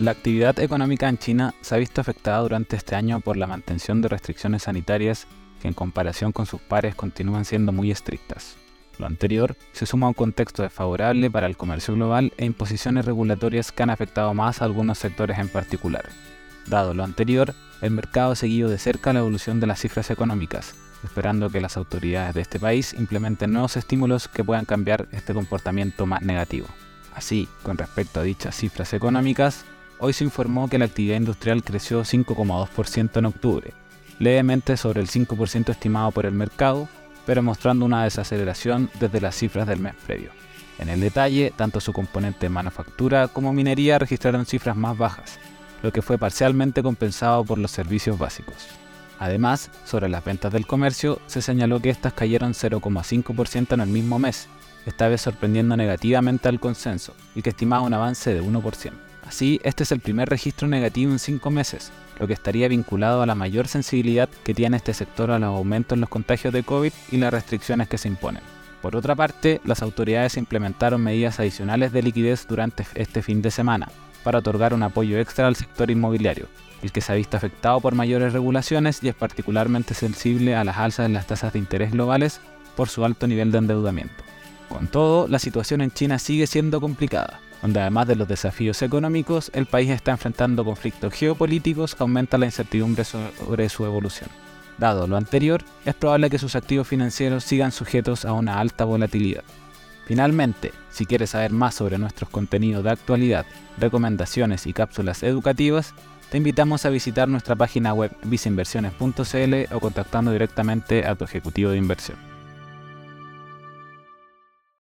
La actividad económica en China se ha visto afectada durante este año por la mantención de restricciones sanitarias que en comparación con sus pares continúan siendo muy estrictas. Lo anterior se suma a un contexto desfavorable para el comercio global e imposiciones regulatorias que han afectado más a algunos sectores en particular. Dado lo anterior, el mercado ha seguido de cerca la evolución de las cifras económicas, esperando que las autoridades de este país implementen nuevos estímulos que puedan cambiar este comportamiento más negativo. Así, con respecto a dichas cifras económicas, hoy se informó que la actividad industrial creció 5,2% en octubre, levemente sobre el 5% estimado por el mercado, pero mostrando una desaceleración desde las cifras del mes previo. En el detalle, tanto su componente manufactura como minería registraron cifras más bajas, lo que fue parcialmente compensado por los servicios básicos. Además, sobre las ventas del comercio, se señaló que estas cayeron 0,5% en el mismo mes, esta vez sorprendiendo negativamente al consenso, y que estimaba un avance de 1%. Así, este es el primer registro negativo en 5 meses, lo que estaría vinculado a la mayor sensibilidad que tiene este sector a los aumentos en los contagios de COVID y las restricciones que se imponen. Por otra parte, las autoridades implementaron medidas adicionales de liquidez durante este fin de semana para otorgar un apoyo extra al sector inmobiliario, el que se ha visto afectado por mayores regulaciones y es particularmente sensible a las alzas en las tasas de interés globales por su alto nivel de endeudamiento. Con todo, la situación en China sigue siendo complicada, donde además de los desafíos económicos, el país está enfrentando conflictos geopolíticos que aumentan la incertidumbre sobre su evolución. Dado lo anterior, es probable que sus activos financieros sigan sujetos a una alta volatilidad. Finalmente, si quieres saber más sobre nuestros contenidos de actualidad, recomendaciones y cápsulas educativas, te invitamos a visitar nuestra página web viceinversiones.cl o contactando directamente a tu ejecutivo de inversión.